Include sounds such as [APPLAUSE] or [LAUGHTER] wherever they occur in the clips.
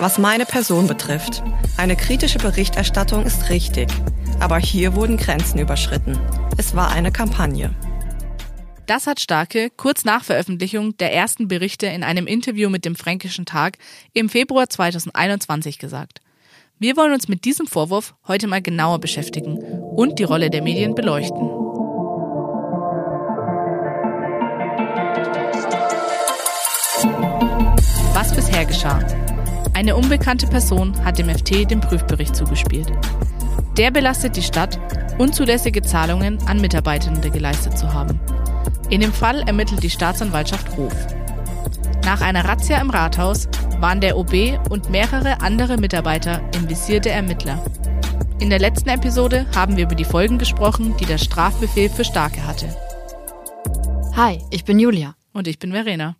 Was meine Person betrifft, eine kritische Berichterstattung ist richtig, aber hier wurden Grenzen überschritten. Es war eine Kampagne. Das hat Starke kurz nach Veröffentlichung der ersten Berichte in einem Interview mit dem Fränkischen Tag im Februar 2021 gesagt. Wir wollen uns mit diesem Vorwurf heute mal genauer beschäftigen und die Rolle der Medien beleuchten. Was bisher geschah. Eine unbekannte Person hat dem FT den Prüfbericht zugespielt. Der belastet die Stadt, unzulässige Zahlungen an Mitarbeitende geleistet zu haben. In dem Fall ermittelt die Staatsanwaltschaft Hof. Nach einer Razzia im Rathaus waren der OB und mehrere andere Mitarbeiter im Visier der Ermittler. In der letzten Episode haben wir über die Folgen gesprochen, die der Strafbefehl für Starke hatte. Hi, ich bin Julia. Und ich bin Verena.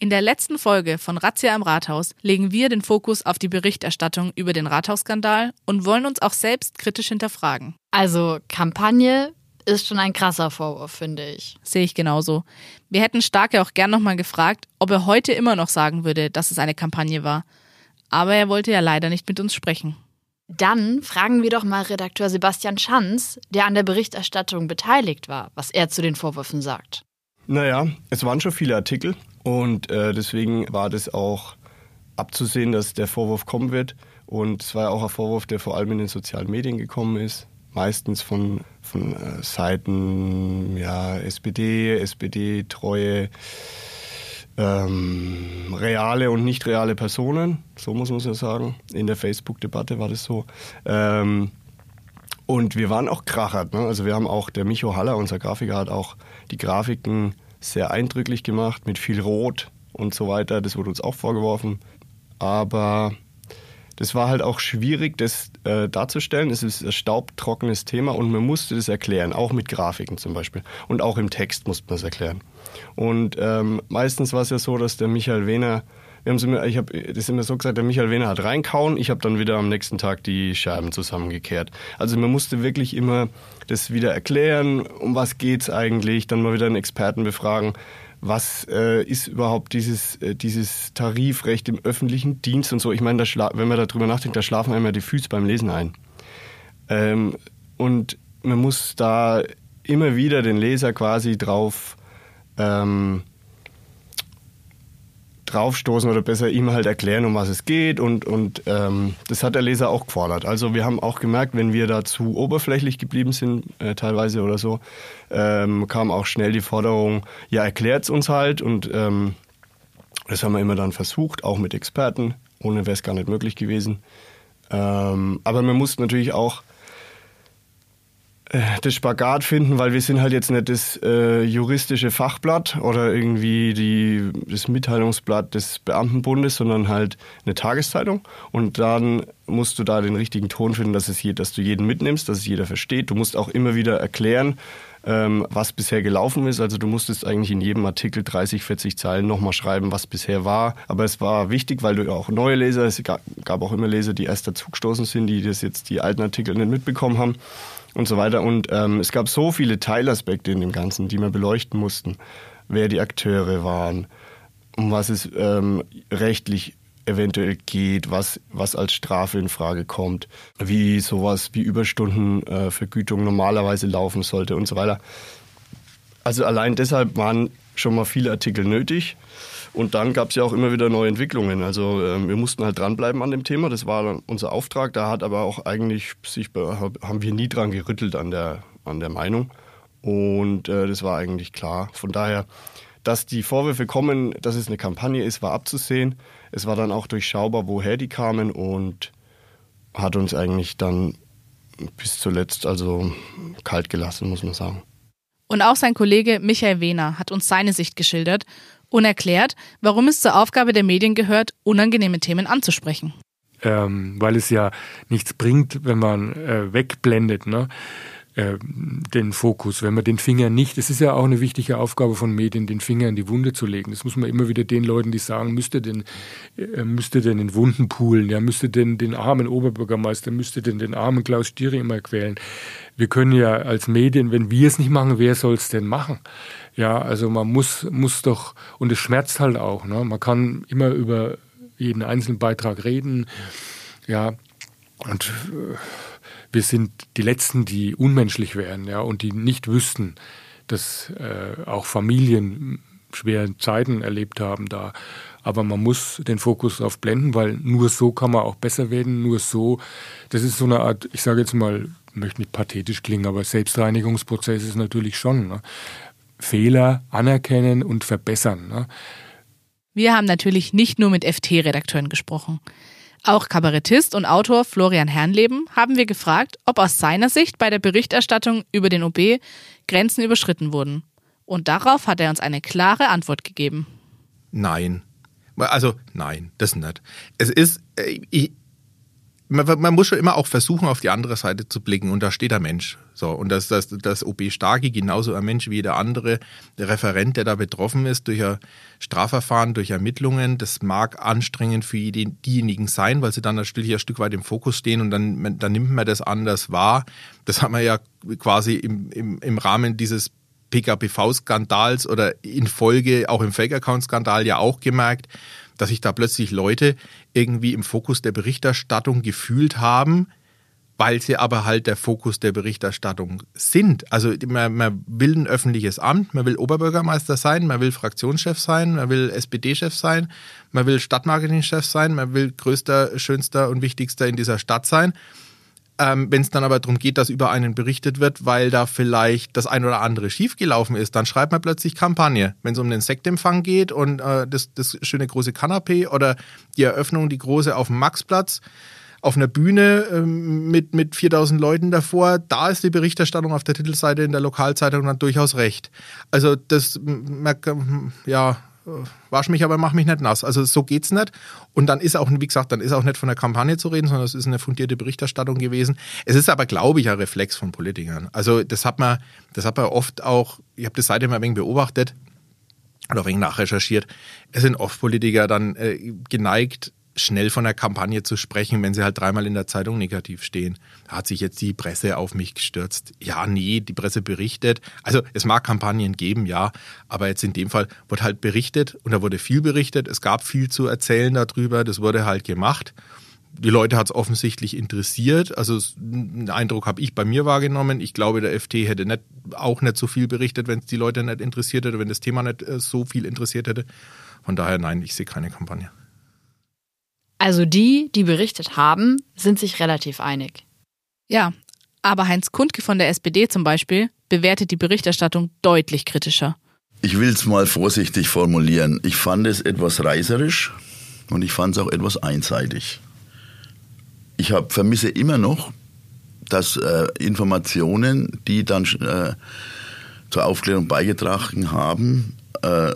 In der letzten Folge von Razzia im Rathaus legen wir den Fokus auf die Berichterstattung über den Rathausskandal und wollen uns auch selbst kritisch hinterfragen. Also Kampagne ist schon ein krasser Vorwurf, finde ich. Sehe ich genauso. Wir hätten Starke auch gern nochmal gefragt, ob er heute immer noch sagen würde, dass es eine Kampagne war. Aber er wollte ja leider nicht mit uns sprechen. Dann fragen wir doch mal Redakteur Sebastian Schanz, der an der Berichterstattung beteiligt war, was er zu den Vorwürfen sagt. Naja, es waren schon viele Artikel und äh, deswegen war das auch abzusehen, dass der Vorwurf kommen wird. Und es war ja auch ein Vorwurf, der vor allem in den sozialen Medien gekommen ist meistens von, von äh, Seiten ja, SPD, SPD-treue, ähm, reale und nicht reale Personen, so muss man es ja sagen. In der Facebook-Debatte war das so. Ähm, und wir waren auch krachert. Ne? Also wir haben auch, der Micho Haller, unser Grafiker, hat auch die Grafiken sehr eindrücklich gemacht, mit viel Rot und so weiter. Das wurde uns auch vorgeworfen. Aber das war halt auch schwierig, das äh, darzustellen. Es ist ein staubtrockenes Thema und man musste das erklären, auch mit Grafiken zum Beispiel. Und auch im Text musste man es erklären. Und ähm, meistens war es ja so, dass der Michael Wehner, wir haben immer, ich habe das immer so gesagt, der Michael Wehner hat reinkauen, ich habe dann wieder am nächsten Tag die Scheiben zusammengekehrt. Also man musste wirklich immer das wieder erklären, um was geht's eigentlich, dann mal wieder einen Experten befragen was äh, ist überhaupt dieses, äh, dieses Tarifrecht im öffentlichen Dienst und so. Ich meine, wenn man darüber nachdenkt, da schlafen einem ja die Füße beim Lesen ein. Ähm, und man muss da immer wieder den Leser quasi drauf ähm, draufstoßen oder besser ihm halt erklären, um was es geht. Und, und ähm, das hat der Leser auch gefordert. Also wir haben auch gemerkt, wenn wir da zu oberflächlich geblieben sind, äh, teilweise oder so, ähm, kam auch schnell die Forderung, ja, erklärt's uns halt. Und ähm, das haben wir immer dann versucht, auch mit Experten. Ohne wäre es gar nicht möglich gewesen. Ähm, aber man muss natürlich auch das Spagat finden, weil wir sind halt jetzt nicht das äh, juristische Fachblatt oder irgendwie die, das Mitteilungsblatt des Beamtenbundes, sondern halt eine Tageszeitung. Und dann musst du da den richtigen Ton finden, dass, es je, dass du jeden mitnimmst, dass es jeder versteht. Du musst auch immer wieder erklären, ähm, was bisher gelaufen ist. Also du musstest eigentlich in jedem Artikel 30, 40 Zeilen nochmal schreiben, was bisher war. Aber es war wichtig, weil du auch neue Leser, es gab auch immer Leser, die erst dazugestoßen sind, die das jetzt die alten Artikel nicht mitbekommen haben und so weiter. Und ähm, es gab so viele Teilaspekte in dem Ganzen, die wir beleuchten mussten. Wer die Akteure waren, um was es ähm, rechtlich eventuell geht, was, was als Strafe in Frage kommt, wie sowas wie Überstundenvergütung äh, normalerweise laufen sollte und so weiter. Also allein deshalb waren schon mal viele Artikel nötig. Und dann gab es ja auch immer wieder neue Entwicklungen. Also äh, wir mussten halt dranbleiben an dem Thema. Das war unser Auftrag. Da hat aber auch eigentlich sich haben wir nie dran gerüttelt an der an der Meinung. Und äh, das war eigentlich klar. Von daher, dass die Vorwürfe kommen, dass es eine Kampagne ist, war abzusehen. Es war dann auch durchschaubar, woher die kamen und hat uns eigentlich dann bis zuletzt also kalt gelassen, muss man sagen. Und auch sein Kollege Michael Wehner hat uns seine Sicht geschildert und erklärt, warum es zur Aufgabe der Medien gehört, unangenehme Themen anzusprechen. Ähm, weil es ja nichts bringt, wenn man äh, wegblendet. Ne? Äh, den Fokus, wenn man den Finger nicht, es ist ja auch eine wichtige Aufgabe von Medien, den Finger in die Wunde zu legen. Das muss man immer wieder den Leuten, die sagen, müsste denn, äh, müsste denn in Wunden poolen, ja, müsste denn den armen Oberbürgermeister, müsste denn den armen Klaus Stieri immer quälen. Wir können ja als Medien, wenn wir es nicht machen, wer soll es denn machen? Ja, also man muss, muss doch, und es schmerzt halt auch, ne? man kann immer über jeden einzelnen Beitrag reden. Ja, und äh, wir sind die Letzten, die unmenschlich wären, ja, und die nicht wüssten, dass äh, auch Familien schwere Zeiten erlebt haben da. Aber man muss den Fokus auf blenden, weil nur so kann man auch besser werden. Nur so, das ist so eine Art, ich sage jetzt mal, möchte nicht pathetisch klingen, aber Selbstreinigungsprozess ist natürlich schon. Ne? Fehler anerkennen und verbessern. Ne? Wir haben natürlich nicht nur mit FT-Redakteuren gesprochen. Auch Kabarettist und Autor Florian Herrnleben haben wir gefragt, ob aus seiner Sicht bei der Berichterstattung über den OB Grenzen überschritten wurden. Und darauf hat er uns eine klare Antwort gegeben. Nein. Also nein, das nicht. Es ist, äh, ich, man, man, muss schon immer auch versuchen, auf die andere Seite zu blicken und da steht der Mensch. So, und das, das, das OB Starki genauso ein Mensch wie jeder andere der Referent, der da betroffen ist durch ein Strafverfahren, durch Ermittlungen. Das mag anstrengend für die, diejenigen sein, weil sie dann natürlich ein Stück weit im Fokus stehen und dann, dann nimmt man das anders wahr. Das haben wir ja quasi im, im, im Rahmen dieses PKPV-Skandals oder in Folge auch im Fake-Account-Skandal ja auch gemerkt, dass sich da plötzlich Leute irgendwie im Fokus der Berichterstattung gefühlt haben, weil sie aber halt der Fokus der Berichterstattung sind. Also man, man, will ein öffentliches Amt, man will Oberbürgermeister sein, man will Fraktionschef sein, man will SPD-Chef sein, man will Stadtmarketingchef sein, man will größter, schönster und wichtigster in dieser Stadt sein. Ähm, Wenn es dann aber darum geht, dass über einen berichtet wird, weil da vielleicht das ein oder andere schiefgelaufen ist, dann schreibt man plötzlich Kampagne. Wenn es um den Sektempfang geht und äh, das, das schöne große Kanapee oder die Eröffnung, die große auf dem Maxplatz, auf einer Bühne ähm, mit, mit 4000 Leuten davor, da ist die Berichterstattung auf der Titelseite in der Lokalzeitung dann durchaus recht. Also das, ja, wasch mich, aber mach mich nicht nass. Also so geht's nicht. Und dann ist auch, wie gesagt, dann ist auch nicht von der Kampagne zu reden, sondern es ist eine fundierte Berichterstattung gewesen. Es ist aber, glaube ich, ein Reflex von Politikern. Also das hat man, das hat man oft auch, ich habe das seitdem ein wenig beobachtet oder ein wenig nachrecherchiert. Es sind oft Politiker dann äh, geneigt, schnell von der Kampagne zu sprechen, wenn sie halt dreimal in der Zeitung negativ stehen. Da hat sich jetzt die Presse auf mich gestürzt. Ja, nee, die Presse berichtet. Also es mag Kampagnen geben, ja, aber jetzt in dem Fall wurde halt berichtet und da wurde viel berichtet. Es gab viel zu erzählen darüber, das wurde halt gemacht. Die Leute hat es offensichtlich interessiert. Also einen Eindruck habe ich bei mir wahrgenommen. Ich glaube, der FT hätte nicht, auch nicht so viel berichtet, wenn es die Leute nicht interessiert hätte, wenn das Thema nicht äh, so viel interessiert hätte. Von daher nein, ich sehe keine Kampagne. Also die, die berichtet haben, sind sich relativ einig. Ja, aber Heinz Kundke von der SPD zum Beispiel bewertet die Berichterstattung deutlich kritischer. Ich will es mal vorsichtig formulieren. Ich fand es etwas reißerisch und ich fand es auch etwas einseitig. Ich hab, vermisse immer noch, dass äh, Informationen, die dann äh, zur Aufklärung beigetragen haben, äh,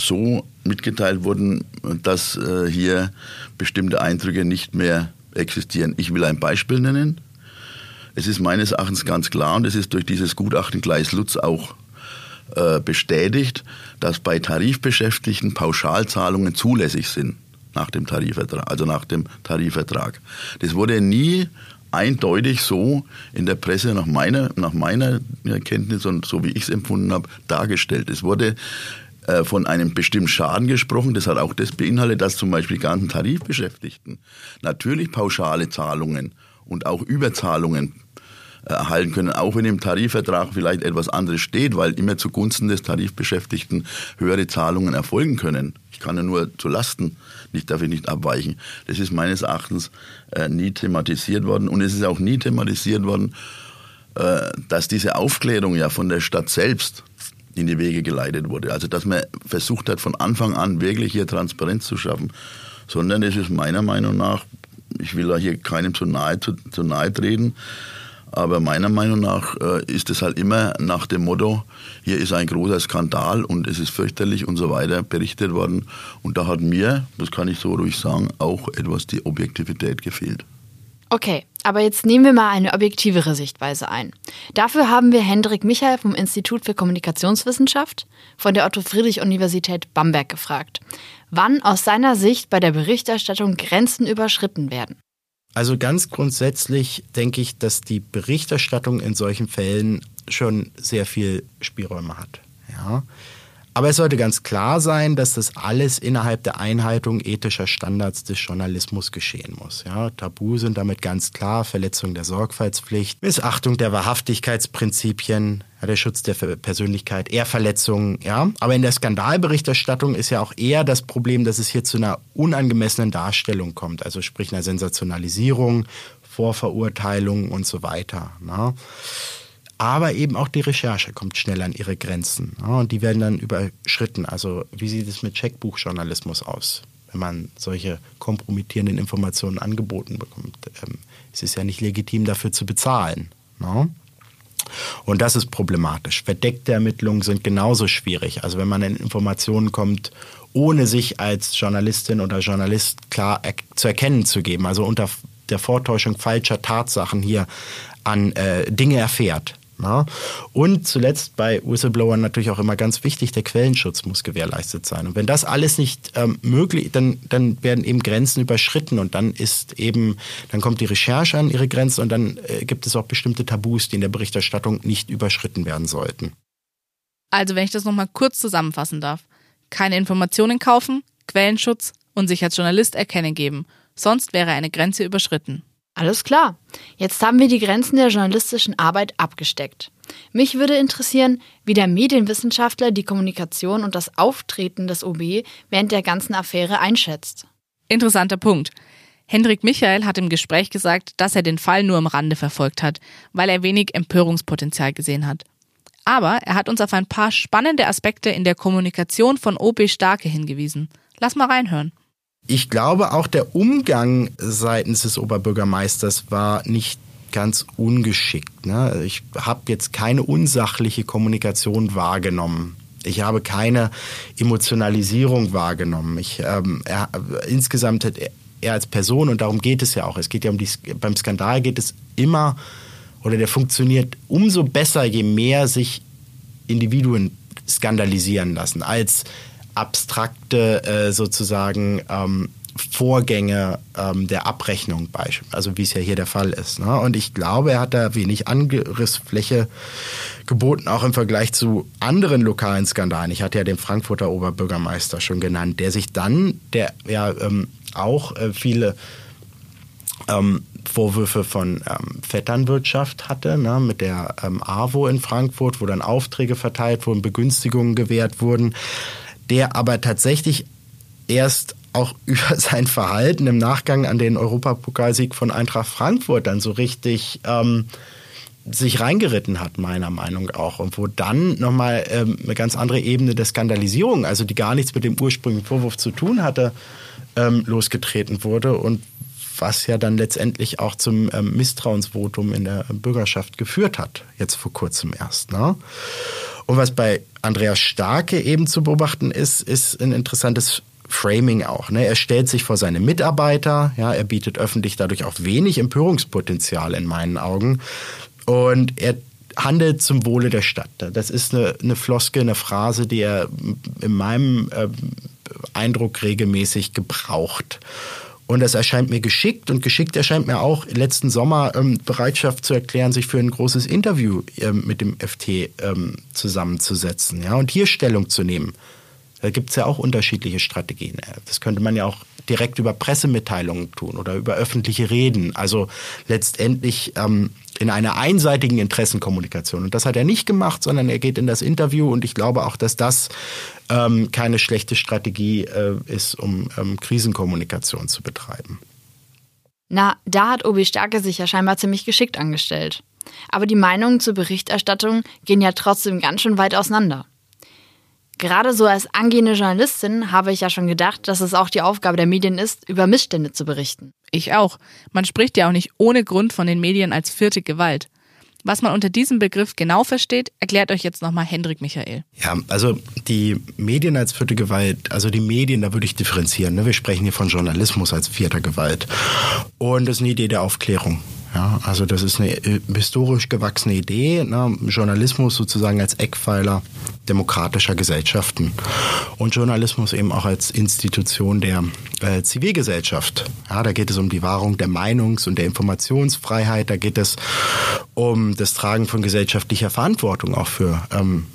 so mitgeteilt wurden, dass äh, hier bestimmte Eindrücke nicht mehr existieren. Ich will ein Beispiel nennen. Es ist meines Erachtens ganz klar, und es ist durch dieses Gutachten Gleis-Lutz auch äh, bestätigt, dass bei Tarifbeschäftigten Pauschalzahlungen zulässig sind nach dem Tarifvertrag, also nach dem Tarifvertrag. Das wurde nie eindeutig so in der Presse nach meiner, nach meiner Kenntnis und so wie ich es empfunden habe, dargestellt. Es wurde äh, von einem bestimmten Schaden gesprochen. Das hat auch das beinhaltet, dass zum Beispiel die ganzen Tarifbeschäftigten natürlich pauschale Zahlungen und auch Überzahlungen äh, erhalten können, auch wenn im Tarifvertrag vielleicht etwas anderes steht, weil immer zugunsten des Tarifbeschäftigten höhere Zahlungen erfolgen können. Ich kann ja nur zu Lasten, nicht darf ich nicht abweichen. Das ist meines Erachtens äh, nie thematisiert worden und es ist auch nie thematisiert worden, äh, dass diese Aufklärung ja von der Stadt selbst in die Wege geleitet wurde. Also dass man versucht hat, von Anfang an wirklich hier Transparenz zu schaffen. Sondern es ist meiner Meinung nach, ich will da hier keinem zu nahe, zu, zu nahe treten, aber meiner Meinung nach äh, ist es halt immer nach dem Motto, hier ist ein großer Skandal und es ist fürchterlich und so weiter berichtet worden. Und da hat mir, das kann ich so ruhig sagen, auch etwas die Objektivität gefehlt. Okay, aber jetzt nehmen wir mal eine objektivere Sichtweise ein. Dafür haben wir Hendrik Michael vom Institut für Kommunikationswissenschaft von der Otto-Friedrich-Universität Bamberg gefragt, wann aus seiner Sicht bei der Berichterstattung Grenzen überschritten werden. Also ganz grundsätzlich denke ich, dass die Berichterstattung in solchen Fällen schon sehr viel Spielräume hat. Ja? Aber es sollte ganz klar sein, dass das alles innerhalb der Einhaltung ethischer Standards des Journalismus geschehen muss. Ja, Tabu sind damit ganz klar Verletzung der Sorgfaltspflicht, Missachtung der Wahrhaftigkeitsprinzipien, ja, der Schutz der Persönlichkeit, Ehrverletzungen. Ja, aber in der Skandalberichterstattung ist ja auch eher das Problem, dass es hier zu einer unangemessenen Darstellung kommt, also sprich einer Sensationalisierung, Vorverurteilung und so weiter. Ne? Aber eben auch die Recherche kommt schnell an ihre Grenzen. Und die werden dann überschritten. Also wie sieht es mit Checkbuchjournalismus aus? Wenn man solche kompromittierenden Informationen angeboten bekommt, ähm, es ist ja nicht legitim, dafür zu bezahlen. Ja? Und das ist problematisch. Verdeckte Ermittlungen sind genauso schwierig. Also wenn man in Informationen kommt, ohne sich als Journalistin oder Journalist klar er zu erkennen zu geben, also unter der Vortäuschung falscher Tatsachen hier an äh, Dinge erfährt, na? Und zuletzt bei Whistleblowern natürlich auch immer ganz wichtig, der Quellenschutz muss gewährleistet sein. Und wenn das alles nicht ähm, möglich, dann, dann werden eben Grenzen überschritten und dann ist eben, dann kommt die Recherche an ihre Grenzen und dann äh, gibt es auch bestimmte Tabus, die in der Berichterstattung nicht überschritten werden sollten. Also wenn ich das nochmal kurz zusammenfassen darf. Keine Informationen kaufen, Quellenschutz und sich als Journalist erkennen geben. Sonst wäre eine Grenze überschritten. Alles klar. Jetzt haben wir die Grenzen der journalistischen Arbeit abgesteckt. Mich würde interessieren, wie der Medienwissenschaftler die Kommunikation und das Auftreten des OB während der ganzen Affäre einschätzt. Interessanter Punkt. Hendrik Michael hat im Gespräch gesagt, dass er den Fall nur am Rande verfolgt hat, weil er wenig Empörungspotenzial gesehen hat. Aber er hat uns auf ein paar spannende Aspekte in der Kommunikation von OB Starke hingewiesen. Lass mal reinhören. Ich glaube, auch der Umgang seitens des Oberbürgermeisters war nicht ganz ungeschickt. Ne? Ich habe jetzt keine unsachliche Kommunikation wahrgenommen. Ich habe keine Emotionalisierung wahrgenommen. Ich, ähm, er, insgesamt hat er, er als Person, und darum geht es ja auch, es geht ja um die, beim Skandal geht es immer, oder der funktioniert umso besser, je mehr sich Individuen skandalisieren lassen, als abstrakte äh, sozusagen ähm, Vorgänge ähm, der Abrechnung, also wie es ja hier der Fall ist. Ne? Und ich glaube, er hat da wenig Angriffsfläche geboten, auch im Vergleich zu anderen lokalen Skandalen. Ich hatte ja den Frankfurter Oberbürgermeister schon genannt, der sich dann, der ja ähm, auch äh, viele ähm, Vorwürfe von ähm, Vetternwirtschaft hatte, ne, mit der ähm, AWO in Frankfurt, wo dann Aufträge verteilt wurden, Begünstigungen gewährt wurden der aber tatsächlich erst auch [LAUGHS] über sein Verhalten im Nachgang an den Europapokalsieg von Eintracht Frankfurt dann so richtig ähm, sich reingeritten hat, meiner Meinung nach auch. Und wo dann nochmal ähm, eine ganz andere Ebene der Skandalisierung, also die gar nichts mit dem ursprünglichen Vorwurf zu tun hatte, ähm, losgetreten wurde und was ja dann letztendlich auch zum ähm, Misstrauensvotum in der Bürgerschaft geführt hat, jetzt vor kurzem erst. Ne? Und was bei Andreas Starke eben zu beobachten ist, ist ein interessantes Framing auch. Ne? Er stellt sich vor seine Mitarbeiter, ja, er bietet öffentlich dadurch auch wenig Empörungspotenzial in meinen Augen. Und er handelt zum Wohle der Stadt. Das ist eine, eine Floske, eine Phrase, die er in meinem äh, Eindruck regelmäßig gebraucht. Und das erscheint mir geschickt und geschickt erscheint mir auch letzten Sommer ähm, Bereitschaft zu erklären, sich für ein großes Interview ähm, mit dem FT ähm, zusammenzusetzen ja, und hier Stellung zu nehmen. Da gibt es ja auch unterschiedliche Strategien. Das könnte man ja auch direkt über Pressemitteilungen tun oder über öffentliche Reden. Also letztendlich ähm, in einer einseitigen Interessenkommunikation. Und das hat er nicht gemacht, sondern er geht in das Interview und ich glaube auch, dass das ähm, keine schlechte Strategie äh, ist, um ähm, Krisenkommunikation zu betreiben. Na, da hat Obi Starke sich ja scheinbar ziemlich geschickt angestellt. Aber die Meinungen zur Berichterstattung gehen ja trotzdem ganz schön weit auseinander. Gerade so als angehende Journalistin habe ich ja schon gedacht, dass es auch die Aufgabe der Medien ist, über Missstände zu berichten. Ich auch. Man spricht ja auch nicht ohne Grund von den Medien als vierte Gewalt. Was man unter diesem Begriff genau versteht, erklärt euch jetzt nochmal Hendrik Michael. Ja, also die Medien als vierte Gewalt, also die Medien, da würde ich differenzieren. Ne? Wir sprechen hier von Journalismus als vierter Gewalt. Und das ist eine Idee der Aufklärung. Ja, also das ist eine äh, historisch gewachsene Idee, ne? Journalismus sozusagen als Eckpfeiler demokratischer Gesellschaften und Journalismus eben auch als Institution der äh, Zivilgesellschaft. Ja, da geht es um die Wahrung der Meinungs- und der Informationsfreiheit, da geht es um das Tragen von gesellschaftlicher Verantwortung auch für ähm,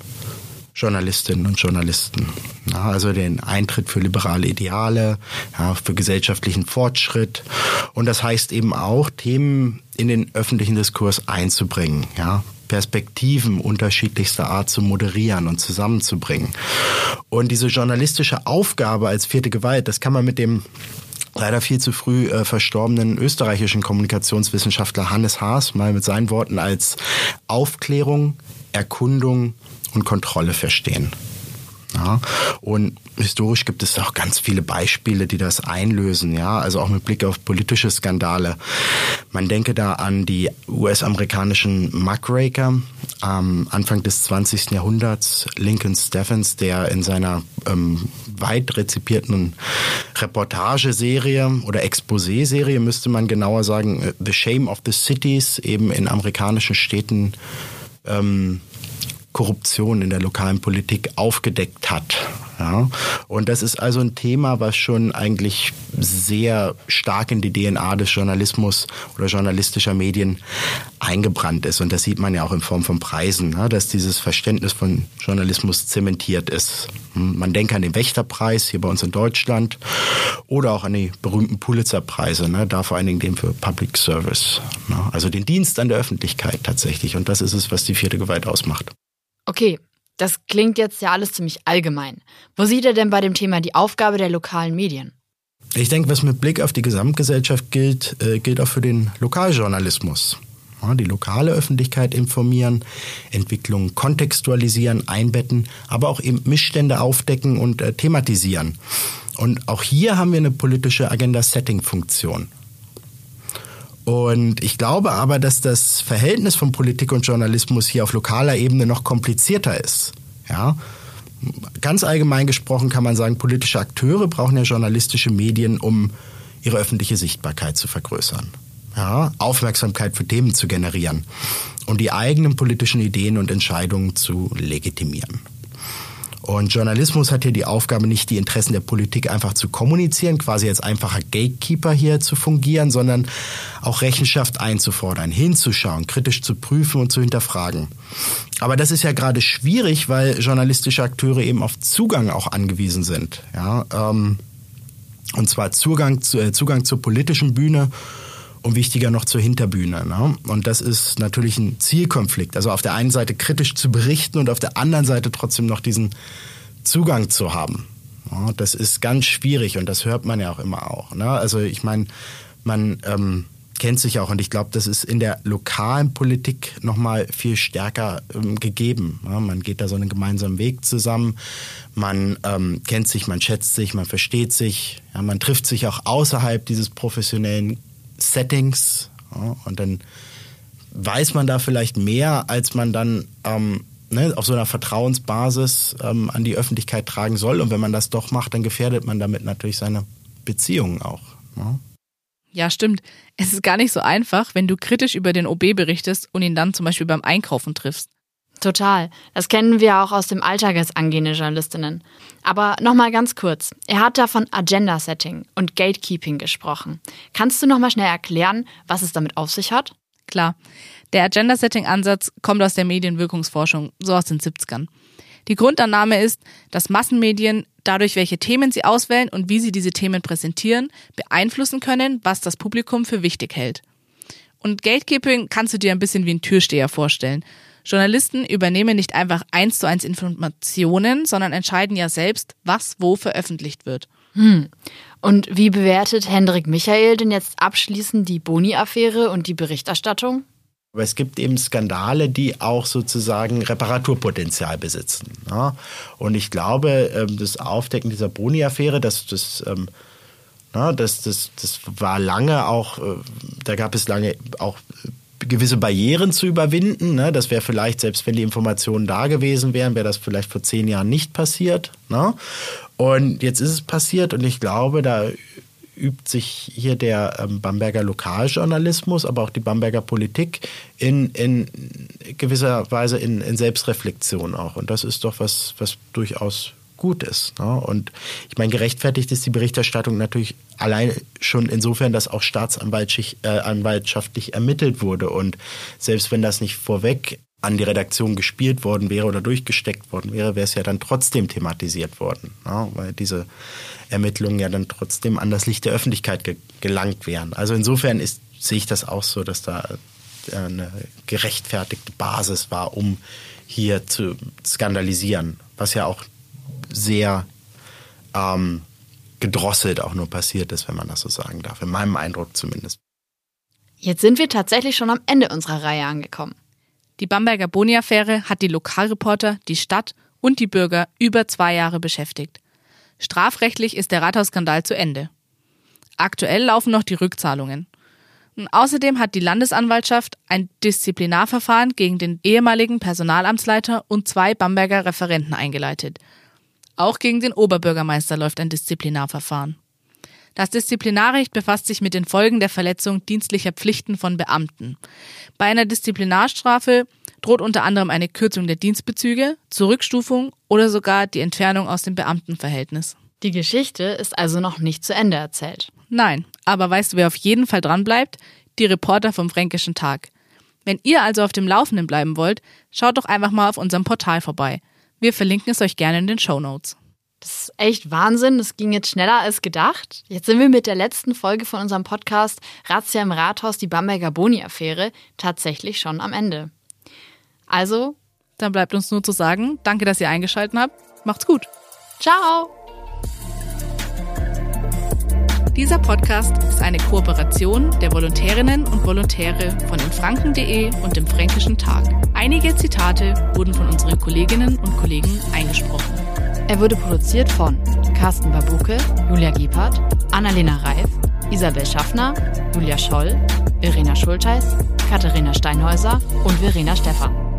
Journalistinnen und Journalisten. Ja, also den Eintritt für liberale Ideale, ja, für gesellschaftlichen Fortschritt. Und das heißt eben auch, Themen in den öffentlichen Diskurs einzubringen. Ja, Perspektiven unterschiedlichster Art zu moderieren und zusammenzubringen. Und diese journalistische Aufgabe als vierte Gewalt, das kann man mit dem leider viel zu früh äh, verstorbenen österreichischen Kommunikationswissenschaftler Hannes Haas mal mit seinen Worten als Aufklärung, Erkundung und Kontrolle verstehen. Ja, und historisch gibt es auch ganz viele Beispiele, die das einlösen, ja, also auch mit Blick auf politische Skandale. Man denke da an die US-amerikanischen Muckraker am Anfang des 20. Jahrhunderts, Lincoln Steffens, der in seiner ähm, weit rezipierten Reportageserie oder Exposé-Serie, müsste man genauer sagen, äh, The Shame of the Cities, eben in amerikanischen Städten ähm, Korruption in der lokalen Politik aufgedeckt hat. Ja? Und das ist also ein Thema, was schon eigentlich sehr stark in die DNA des Journalismus oder journalistischer Medien eingebrannt ist. Und das sieht man ja auch in Form von Preisen, ne? dass dieses Verständnis von Journalismus zementiert ist. Hm, man denkt an den Wächterpreis hier bei uns in Deutschland oder auch an die berühmten Pulitzerpreise, ne? da vor allen Dingen den für Public Service. Ne? Also den Dienst an der Öffentlichkeit tatsächlich. Und das ist es, was die vierte Gewalt ausmacht. Okay, das klingt jetzt ja alles ziemlich allgemein. Wo sieht er denn bei dem Thema die Aufgabe der lokalen Medien? Ich denke, was mit Blick auf die Gesamtgesellschaft gilt, äh, gilt auch für den Lokaljournalismus. Ja, die lokale Öffentlichkeit informieren, Entwicklungen kontextualisieren, einbetten, aber auch eben Missstände aufdecken und äh, thematisieren. Und auch hier haben wir eine politische Agenda-Setting-Funktion. Und ich glaube aber, dass das Verhältnis von Politik und Journalismus hier auf lokaler Ebene noch komplizierter ist. Ja? Ganz allgemein gesprochen kann man sagen, politische Akteure brauchen ja journalistische Medien, um ihre öffentliche Sichtbarkeit zu vergrößern. Ja? Aufmerksamkeit für Themen zu generieren und die eigenen politischen Ideen und Entscheidungen zu legitimieren. Und Journalismus hat hier die Aufgabe, nicht die Interessen der Politik einfach zu kommunizieren, quasi als einfacher Gatekeeper hier zu fungieren, sondern auch Rechenschaft einzufordern, hinzuschauen, kritisch zu prüfen und zu hinterfragen. Aber das ist ja gerade schwierig, weil journalistische Akteure eben auf Zugang auch angewiesen sind. Ja, ähm, und zwar Zugang, zu, äh, Zugang zur politischen Bühne und wichtiger noch zur Hinterbühne. Ne? Und das ist natürlich ein Zielkonflikt. Also auf der einen Seite kritisch zu berichten und auf der anderen Seite trotzdem noch diesen Zugang zu haben. Ja, das ist ganz schwierig und das hört man ja auch immer auch. Ne? Also ich meine, man ähm, kennt sich auch und ich glaube, das ist in der lokalen Politik nochmal viel stärker ähm, gegeben. Ja, man geht da so einen gemeinsamen Weg zusammen, man ähm, kennt sich, man schätzt sich, man versteht sich, ja, man trifft sich auch außerhalb dieses professionellen Settings ja, und dann weiß man da vielleicht mehr, als man dann ähm, ne, auf so einer Vertrauensbasis ähm, an die Öffentlichkeit tragen soll. Und wenn man das doch macht, dann gefährdet man damit natürlich seine Beziehungen auch. Ja. Ja, stimmt. Es ist gar nicht so einfach, wenn du kritisch über den OB berichtest und ihn dann zum Beispiel beim Einkaufen triffst. Total. Das kennen wir auch aus dem Alltag als angehende Journalistinnen. Aber nochmal ganz kurz. Er hat da von Agenda Setting und Gatekeeping gesprochen. Kannst du nochmal schnell erklären, was es damit auf sich hat? Klar. Der Agenda Setting Ansatz kommt aus der Medienwirkungsforschung, so aus den 70ern. Die Grundannahme ist, dass Massenmedien dadurch, welche Themen sie auswählen und wie sie diese Themen präsentieren, beeinflussen können, was das Publikum für wichtig hält. Und Gatekeeping kannst du dir ein bisschen wie ein Türsteher vorstellen. Journalisten übernehmen nicht einfach eins zu eins Informationen, sondern entscheiden ja selbst, was wo veröffentlicht wird. Hm. Und wie bewertet Hendrik Michael denn jetzt abschließend die Boni-Affäre und die Berichterstattung? Aber es gibt eben Skandale, die auch sozusagen Reparaturpotenzial besitzen. Ja? Und ich glaube, ähm, das Aufdecken dieser Boni-Affäre, das, das, ähm, das, das, das war lange auch, äh, da gab es lange auch gewisse Barrieren zu überwinden. Ne? Das wäre vielleicht, selbst wenn die Informationen da gewesen wären, wäre das vielleicht vor zehn Jahren nicht passiert. Ne? Und jetzt ist es passiert und ich glaube, da übt sich hier der ähm, Bamberger Lokaljournalismus, aber auch die Bamberger Politik in, in gewisser Weise in, in Selbstreflexion auch. Und das ist doch was, was durchaus gut ist. Ne? Und ich meine, gerechtfertigt ist die Berichterstattung natürlich allein schon insofern, dass auch staatsanwaltlich äh, ermittelt wurde. Und selbst wenn das nicht vorweg an die Redaktion gespielt worden wäre oder durchgesteckt worden wäre, wäre es ja dann trotzdem thematisiert worden, ja, weil diese Ermittlungen ja dann trotzdem an das Licht der Öffentlichkeit ge gelangt wären. Also insofern ist, sehe ich das auch so, dass da äh, eine gerechtfertigte Basis war, um hier zu skandalisieren, was ja auch sehr ähm, gedrosselt auch nur passiert ist, wenn man das so sagen darf, in meinem Eindruck zumindest. Jetzt sind wir tatsächlich schon am Ende unserer Reihe angekommen. Die Bamberger Boni-Affäre hat die Lokalreporter, die Stadt und die Bürger über zwei Jahre beschäftigt. Strafrechtlich ist der Rathausskandal zu Ende. Aktuell laufen noch die Rückzahlungen. Und außerdem hat die Landesanwaltschaft ein Disziplinarverfahren gegen den ehemaligen Personalamtsleiter und zwei Bamberger Referenten eingeleitet. Auch gegen den Oberbürgermeister läuft ein Disziplinarverfahren. Das Disziplinarrecht befasst sich mit den Folgen der Verletzung dienstlicher Pflichten von Beamten. Bei einer Disziplinarstrafe droht unter anderem eine Kürzung der Dienstbezüge, Zurückstufung oder sogar die Entfernung aus dem Beamtenverhältnis. Die Geschichte ist also noch nicht zu Ende erzählt. Nein, aber weißt du, wer auf jeden Fall dranbleibt? Die Reporter vom Fränkischen Tag. Wenn ihr also auf dem Laufenden bleiben wollt, schaut doch einfach mal auf unserem Portal vorbei. Wir verlinken es euch gerne in den Show Notes. Das ist echt Wahnsinn. Das ging jetzt schneller als gedacht. Jetzt sind wir mit der letzten Folge von unserem Podcast Razzia im Rathaus, die Bamberger Boni-Affäre tatsächlich schon am Ende. Also, dann bleibt uns nur zu sagen, danke, dass ihr eingeschaltet habt. Macht's gut. Ciao. Dieser Podcast ist eine Kooperation der Volontärinnen und Volontäre von infranken.de und dem Fränkischen Tag. Einige Zitate wurden von unseren Kolleginnen und Kollegen eingesprochen. Er wurde produziert von Carsten Babuke, Julia Giepert, Annalena Reif, Isabel Schaffner, Julia Scholl, Irena Schulteis, Katharina Steinhäuser und Verena Stephan.